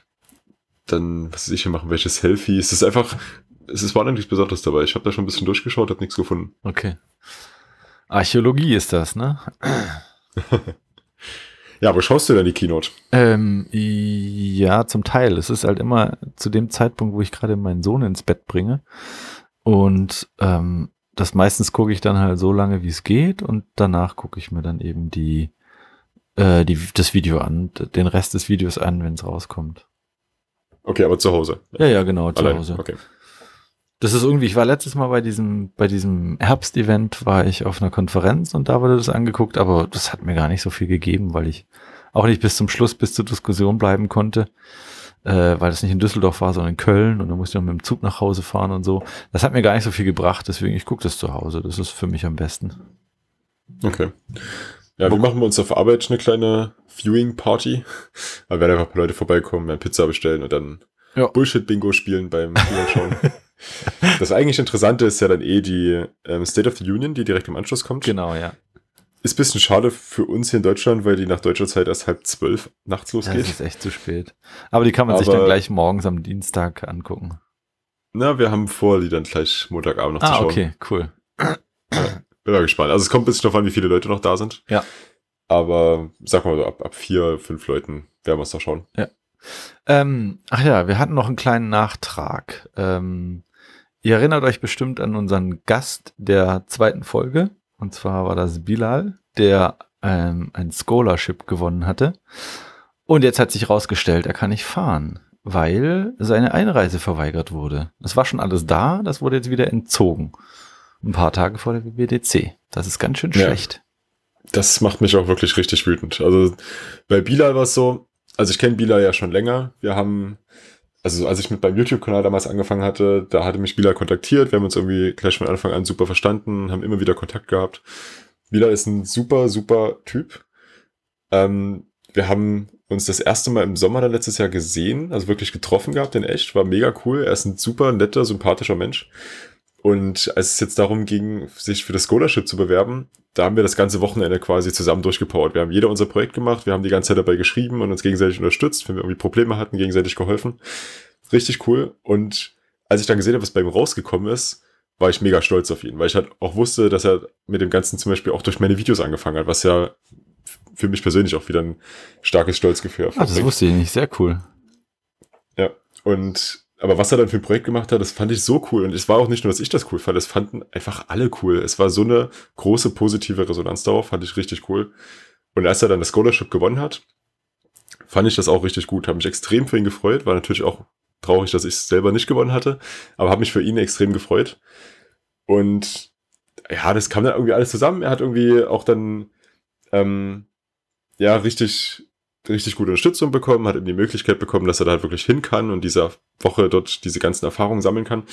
Dann, was weiß ich, hier machen welche Selfies. Es ist einfach, es ist, war nichts Besonderes dabei. Ich habe da schon ein bisschen durchgeschaut, habe nichts gefunden. Okay. Archäologie ist das, ne? Ja, aber schaust du denn die Keynote? Ähm, ja, zum Teil. Es ist halt immer zu dem Zeitpunkt, wo ich gerade meinen Sohn ins Bett bringe. Und ähm, das meistens gucke ich dann halt so lange, wie es geht. Und danach gucke ich mir dann eben die, äh, die, das Video an, den Rest des Videos an, wenn es rauskommt. Okay, aber zu Hause. Ja, ja, genau, zu Allein. Hause. Okay. Das ist irgendwie, ich war letztes Mal bei diesem, bei diesem Herbstevent, war ich auf einer Konferenz und da wurde das angeguckt, aber das hat mir gar nicht so viel gegeben, weil ich auch nicht bis zum Schluss, bis zur Diskussion bleiben konnte, äh, weil das nicht in Düsseldorf war, sondern in Köln und dann musste ich noch mit dem Zug nach Hause fahren und so. Das hat mir gar nicht so viel gebracht, deswegen ich gucke das zu Hause. Das ist für mich am besten. Okay. Ja, wir machen bei uns auf Arbeit eine kleine Viewing-Party. Da werden einfach ein paar Leute vorbeikommen, werden Pizza bestellen und dann Ja. Bullshit-Bingo spielen beim Videoschauen. das eigentlich Interessante ist ja dann eh die ähm, State of the Union, die direkt im Anschluss kommt. Genau, ja. Ist ein bisschen schade für uns hier in Deutschland, weil die nach deutscher Zeit erst halb zwölf nachts Das losgeht. ist echt zu spät. Aber die kann man sich Aber- dann gleich morgens am Dienstag angucken. Na, wir haben vor, die dann gleich Montagabend noch zu Ah, schauen. okay, cool. Bin mal gespannt. Also es kommt ein bisschen drauf an, wie viele Leute noch da sind. Ja. Aber sag mal so, ab, ab vier, fünf Leuten werden wir es da schauen. Ähm, ach ja, wir hatten noch einen kleinen Nachtrag. Ähm, ihr erinnert euch bestimmt an unseren Gast der zweiten Folge. Und zwar war das Bilal, der ähm, ein Scholarship gewonnen hatte. Und jetzt hat sich herausgestellt, er kann nicht fahren, weil seine Einreise verweigert wurde. Es war schon alles da, das wurde jetzt wieder entzogen. Ein paar Tage vor der WWDC. Das ist ganz schön Ja. schlecht. Das macht mich auch wirklich richtig wütend. Also bei Bilal war es so, also ich kenne Bilal ja schon länger. Wir haben, also als ich mit meinem YouTube-Kanal damals angefangen hatte, da hatte mich Bilal kontaktiert. Wir haben uns irgendwie gleich von Anfang an super verstanden, haben immer wieder Kontakt gehabt. Bilal ist ein super, super Typ. Ähm, wir haben uns das erste Mal im Sommer dann letztes Jahr gesehen, also wirklich getroffen gehabt in echt, war mega cool. Er ist ein super netter, sympathischer Mensch. Und als es jetzt darum ging, sich für das Scholarship zu bewerben, da haben wir das ganze Wochenende quasi zusammen durchgepowert. Wir haben jeder unser Projekt gemacht, wir haben die ganze Zeit dabei geschrieben und uns gegenseitig unterstützt, wenn wir irgendwie Probleme hatten, gegenseitig geholfen. Richtig cool. Und als ich dann gesehen habe, was bei ihm rausgekommen ist, war ich mega stolz auf ihn, weil ich halt auch wusste, dass er mit dem Ganzen zum Beispiel auch durch meine Videos angefangen hat, was ja für mich persönlich auch wieder ein starkes Stolzgefühl Ah, das wusste ich nicht. Sehr cool. Ja, und aber was er dann für ein Projekt gemacht hat, das fand ich so cool. Und es war auch nicht nur, dass ich das cool fand, es fanden einfach alle cool. Es war so eine große positive Resonanz darauf, fand ich richtig cool. Und als er dann das Scholarship gewonnen hat, fand ich das auch richtig gut. Habe mich extrem für ihn gefreut. War natürlich auch traurig, dass ich es selber nicht gewonnen hatte, aber habe mich für ihn extrem gefreut. Und ja, das kam dann irgendwie alles zusammen. Er hat irgendwie auch dann ähm, ja richtig richtig gute Unterstützung bekommen, hat eben die Möglichkeit bekommen, dass er da halt wirklich hin kann und dieser Woche dort diese ganzen Erfahrungen sammeln kann.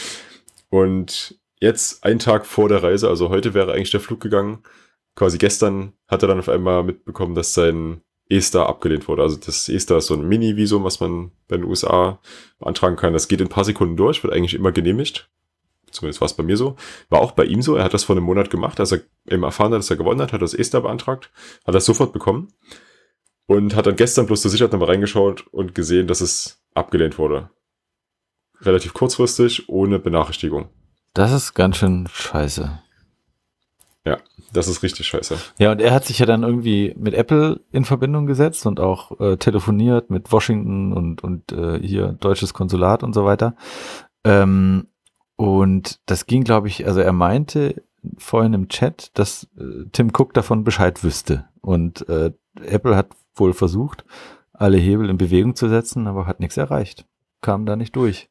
Und jetzt, einen Tag vor der Reise, also heute wäre eigentlich der Flug gegangen, quasi gestern hat er dann auf einmal mitbekommen, dass sein E-Star abgelehnt wurde. Also das E-Star ist so ein Mini-Visum, was man bei den USA beantragen kann. Das geht in ein paar Sekunden durch, wird eigentlich immer genehmigt. Zumindest war es bei mir so. War auch bei ihm so. Er hat das vor einem Monat gemacht, als er eben erfahren hat, dass er gewonnen hat, hat das E-Star beantragt, hat das sofort bekommen und hat dann gestern bloß zur Sicherheit nochmal reingeschaut und gesehen, dass es abgelehnt wurde. Relativ kurzfristig, ohne Benachrichtigung. Das ist ganz schön scheiße. Das ist richtig scheiße. Ja, und er hat sich ja dann irgendwie mit Apple in Verbindung gesetzt und auch äh, telefoniert mit Washington und, und äh, hier deutsches Konsulat und so weiter. Ähm, und das ging, glaube ich, also er meinte vorhin im Chat, dass äh, Tim Cook davon Bescheid wüsste. Und äh, Apple hat wohl versucht, alle Hebel in Bewegung zu setzen, aber hat nichts erreicht. Kam da nicht durch.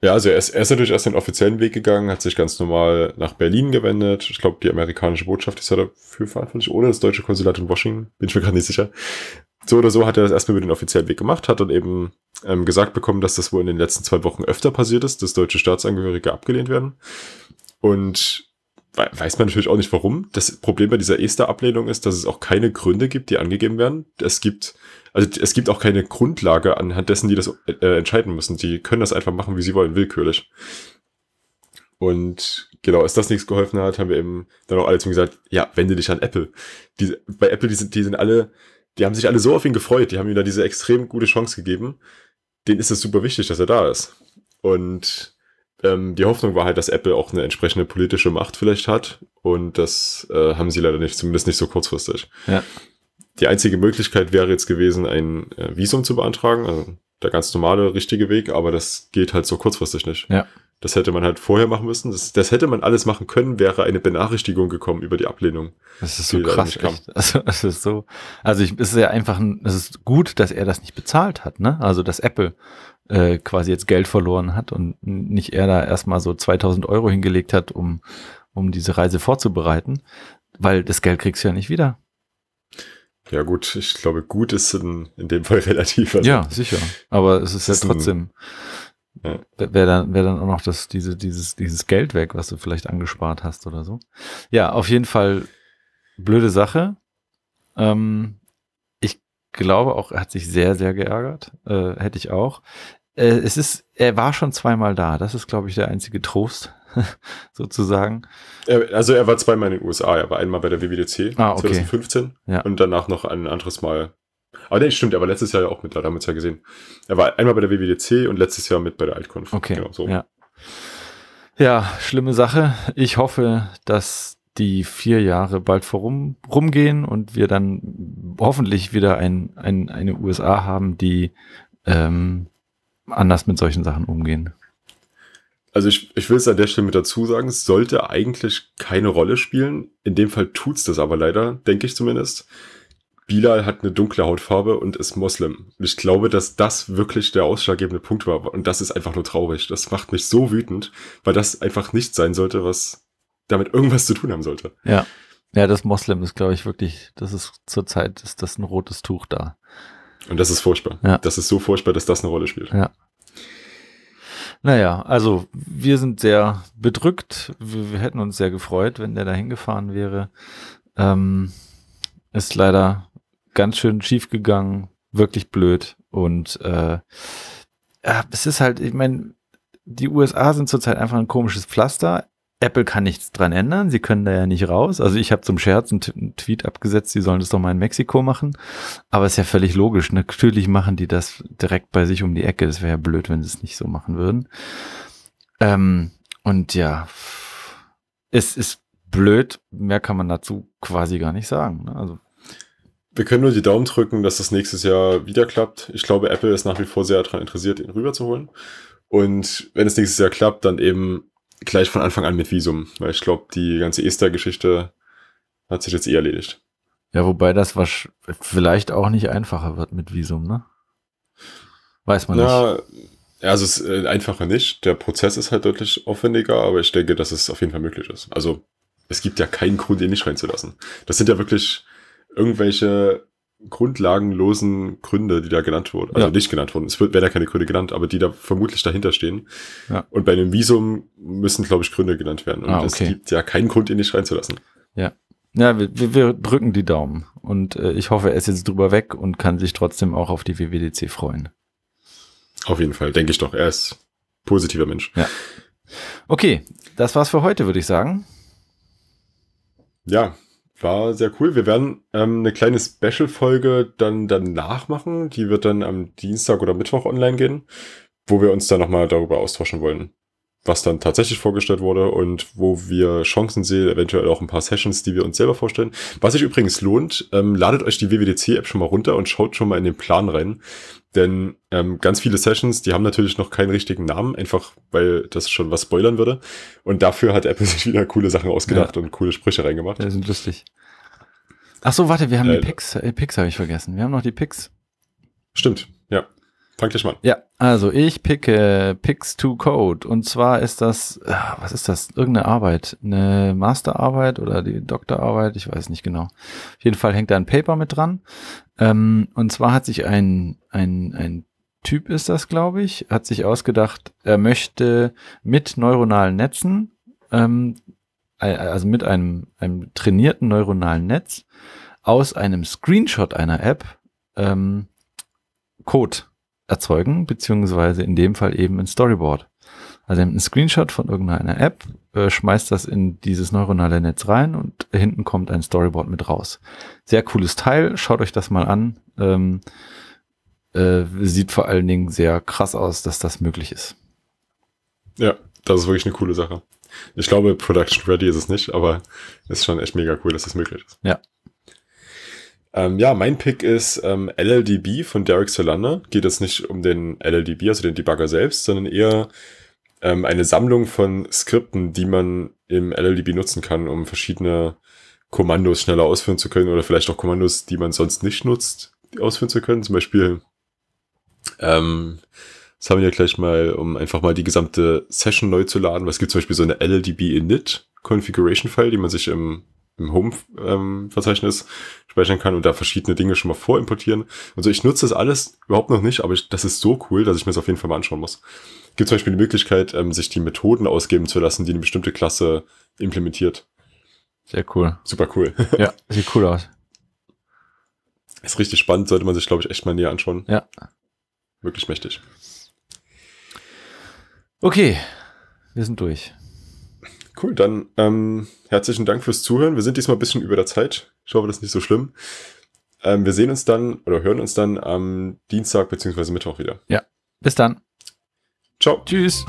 Ja, also er ist, er ist natürlich erst den offiziellen Weg gegangen, hat sich ganz normal nach Berlin gewendet. Ich glaube, die amerikanische Botschaft ist ja dafür verantwortlich, oder das deutsche Konsulat in Washington, bin ich mir gerade nicht sicher. So oder so hat er das erstmal über den offiziellen Weg gemacht, hat dann eben ähm, gesagt bekommen, dass das wohl in den letzten zwei Wochen öfter passiert ist, dass deutsche Staatsangehörige abgelehnt werden. Und weiß man natürlich auch nicht warum. Das Problem bei dieser ESTA-Ablehnung ist, dass es auch keine Gründe gibt, die angegeben werden. Es gibt, also es gibt auch keine Grundlage anhand dessen, die das äh, entscheiden müssen. Die können das einfach machen, wie sie wollen, willkürlich. Und genau, als das nichts geholfen hat, haben wir eben dann auch alle zu ihm gesagt, ja, wende dich an Apple. Die, bei Apple, die sind, die sind alle, die haben sich alle so auf ihn gefreut, die haben ihm da diese extrem gute Chance gegeben. Denen ist es super wichtig, dass er da ist. Und ähm, die Hoffnung war halt, dass Apple auch eine entsprechende politische Macht vielleicht hat. Und das äh, haben sie leider nicht, zumindest nicht so kurzfristig. Ja. die einzige Möglichkeit wäre jetzt gewesen, ein äh, Visum zu beantragen, also der ganz normale, richtige Weg, aber das geht halt so kurzfristig nicht. Ja. Das hätte man halt vorher machen müssen. Das, das hätte man alles machen können, wäre eine Benachrichtigung gekommen über die Ablehnung. Das ist so krass. Also, es ist so, also ich, es ist ja einfach, ein, es ist gut, dass er das nicht bezahlt hat, ne? Also, dass Apple äh, quasi jetzt Geld verloren hat und nicht er da erstmal so 2000 Euro hingelegt hat, um, um diese Reise vorzubereiten, weil das Geld kriegst du ja nicht wieder. Ja gut, ich glaube, gut ist in, in dem Fall relativ. Also, Ja, sicher. Aber es ist ja ist ein- trotzdem, Ja. wäre dann, wär dann auch noch das, diese, dieses, dieses Geld weg, was du vielleicht angespart hast oder so. Ja, auf jeden Fall blöde Sache. Ähm, ich glaube auch, er hat sich sehr, sehr geärgert. Äh, hätte ich auch. Äh, es ist, er war schon zweimal da. Das ist, glaube ich, der einzige Trost, sozusagen. Also er war zweimal in den USA. Er war einmal bei der WWDC Ah, okay. 2015 Ja. und danach noch ein anderes Mal. Aber nee, stimmt, er war letztes Jahr ja auch mit da, da haben wir es ja gesehen. Er war einmal bei der WWDC und letztes Jahr mit bei der Altkonf. Okay. Genau, so. Ja. ja, schlimme Sache. Ich hoffe, dass die vier Jahre bald vorum rumgehen und wir dann hoffentlich wieder ein, ein, eine USA haben, die ähm, anders mit solchen Sachen umgehen. Also ich, ich will es an der Stelle mit dazu sagen, es sollte eigentlich keine Rolle spielen. In dem Fall tut's das aber leider, denke ich zumindest. Bilal hat eine dunkle Hautfarbe und ist Moslem. Und ich glaube, dass das wirklich der ausschlaggebende Punkt war. Und das ist einfach nur traurig. Das macht mich so wütend, weil das einfach nicht sein sollte, was damit irgendwas zu tun haben sollte. Ja. Ja, das Moslem ist, glaube ich, wirklich, das ist zurzeit ist das ein rotes Tuch da. Und das ist furchtbar. Ja. Das ist so furchtbar, dass das eine Rolle spielt. Ja. Naja, also wir sind sehr bedrückt. Wir, wir hätten uns sehr gefreut, wenn der da hingefahren wäre. Ähm, ist leider ganz schön schief gegangen, wirklich blöd. Und äh, ja, es ist halt, ich meine, die USA sind zurzeit einfach ein komisches Pflaster. Apple kann nichts dran ändern, sie können da ja nicht raus. Also ich habe zum Scherz einen, Tweet abgesetzt, sie sollen das doch mal in Mexiko machen. Aber ist ja völlig logisch. Natürlich machen die das direkt bei sich um die Ecke. Das wäre ja blöd, wenn sie es nicht so machen würden. Ähm, und ja, es ist blöd. Mehr kann man dazu quasi gar nicht sagen. Ne? Also Wir können nur die Daumen drücken, dass das nächstes Jahr wieder klappt. Ich glaube, Apple ist nach wie vor sehr daran interessiert, ihn rüberzuholen. Und wenn es nächstes Jahr klappt, dann eben gleich von Anfang an mit Visum. Weil ich glaube, die ganze Esther-Geschichte hat sich jetzt eh erledigt. ja, wobei das wasch- vielleicht auch nicht einfacher wird mit Visum, ne? Weiß man nicht. Na, ja, also es ist äh, einfacher nicht. Der Prozess ist halt deutlich aufwendiger, aber ich denke, dass es auf jeden Fall möglich ist. Also es gibt ja keinen Grund, ihn nicht reinzulassen. Das sind ja wirklich irgendwelche grundlagenlosen Gründe, die da genannt wurden. Also Ja. nicht genannt wurden. Es wird, werden ja keine Gründe genannt, aber die da vermutlich dahinter stehen. Ja. Und bei einem Visum müssen, glaube ich, Gründe genannt werden. Und Ah, es okay. gibt ja keinen Grund, ihn nicht reinzulassen. Ja, wir, wir, wir drücken die Daumen. Und äh, ich hoffe, er ist jetzt drüber weg und kann sich trotzdem auch auf die WWDC freuen. Auf jeden Fall, denke ich doch. Er ist positiver Mensch. Okay, das war's für heute, würde ich sagen. Ja, war sehr cool. Wir werden ähm, eine kleine Special-Folge dann danach machen. Die wird dann am Dienstag oder Mittwoch online gehen, wo wir uns dann nochmal darüber austauschen wollen, was dann tatsächlich vorgestellt wurde und wo wir Chancen sehen, eventuell auch ein paar Sessions, die wir uns selber vorstellen. Was sich übrigens lohnt, ähm, ladet euch die WWDC-App schon mal runter und schaut schon mal in den Plan rein. Denn ähm, ganz viele Sessions, die haben natürlich noch keinen richtigen Namen, einfach weil das schon was spoilern würde. Und dafür hat Apple sich wieder coole Sachen ausgedacht und coole Sprüche reingemacht. Die sind lustig. Ach so, warte, wir haben Äh, die Picks. Äh, Picks habe ich vergessen. Wir haben noch die Picks. Stimmt, ja. Fang gleich mal. Ja, also ich picke Picks to Code. Und zwar ist das, ah, was ist das? Irgendeine Arbeit. Eine Masterarbeit oder die Doktorarbeit, ich weiß nicht genau. Auf jeden Fall hängt da ein Paper mit dran. Ähm, und zwar hat sich ein, ein, ein Typ ist das, glaube ich, hat sich ausgedacht, er möchte mit neuronalen Netzen, ähm, äh, also mit einem, einem trainierten neuronalen Netz aus einem Screenshot einer App ähm, Code erzeugen, beziehungsweise in dem Fall eben ein Storyboard. Also nimmt einen Screenshot von irgendeiner App, äh, schmeißt das in dieses neuronale Netz rein und hinten kommt ein Storyboard mit raus. Sehr cooles Teil, schaut euch das mal an. Ähm, äh, sieht vor allen Dingen sehr krass aus, dass das möglich ist. Ja, das ist wirklich eine coole Sache. Ich glaube, Production Ready ist es nicht, aber es ist schon echt mega cool, dass das möglich ist. Ja. Ähm, ja, mein Pick ist ähm, LLDB von Derek Solander. Geht es nicht um den LLDB, also den Debugger selbst, sondern eher ähm, eine Sammlung von Skripten, die man im LLDB nutzen kann, um verschiedene Kommandos schneller ausführen zu können oder vielleicht auch Kommandos, die man sonst nicht nutzt, ausführen zu können. Zum Beispiel, ähm, das haben wir ja gleich mal, um einfach mal die gesamte Session neu zu laden. Was gibt zum Beispiel so eine LLDB init Configuration File, die man sich im, im Home-Verzeichnis ähm, speichern kann und da verschiedene Dinge schon mal vorimportieren. Also ich nutze das alles überhaupt noch nicht, aber ich, das ist so cool, dass ich mir das auf jeden Fall mal anschauen muss. Gibt zum Beispiel die Möglichkeit, ähm, sich die Methoden ausgeben zu lassen, die eine bestimmte Klasse implementiert. Sehr cool. Super cool. Ja, sieht cool aus. Ist richtig spannend, sollte man sich, glaube ich, echt mal näher anschauen. Ja. Wirklich mächtig. Okay, wir sind durch. Cool, dann ähm, herzlichen Dank fürs Zuhören. Wir sind diesmal ein bisschen über der Zeit. Ich hoffe, das ist nicht so schlimm. Ähm, wir sehen uns dann oder hören uns dann am Dienstag bzw. Mittwoch wieder. Ja, bis dann. Ciao. Tschüss.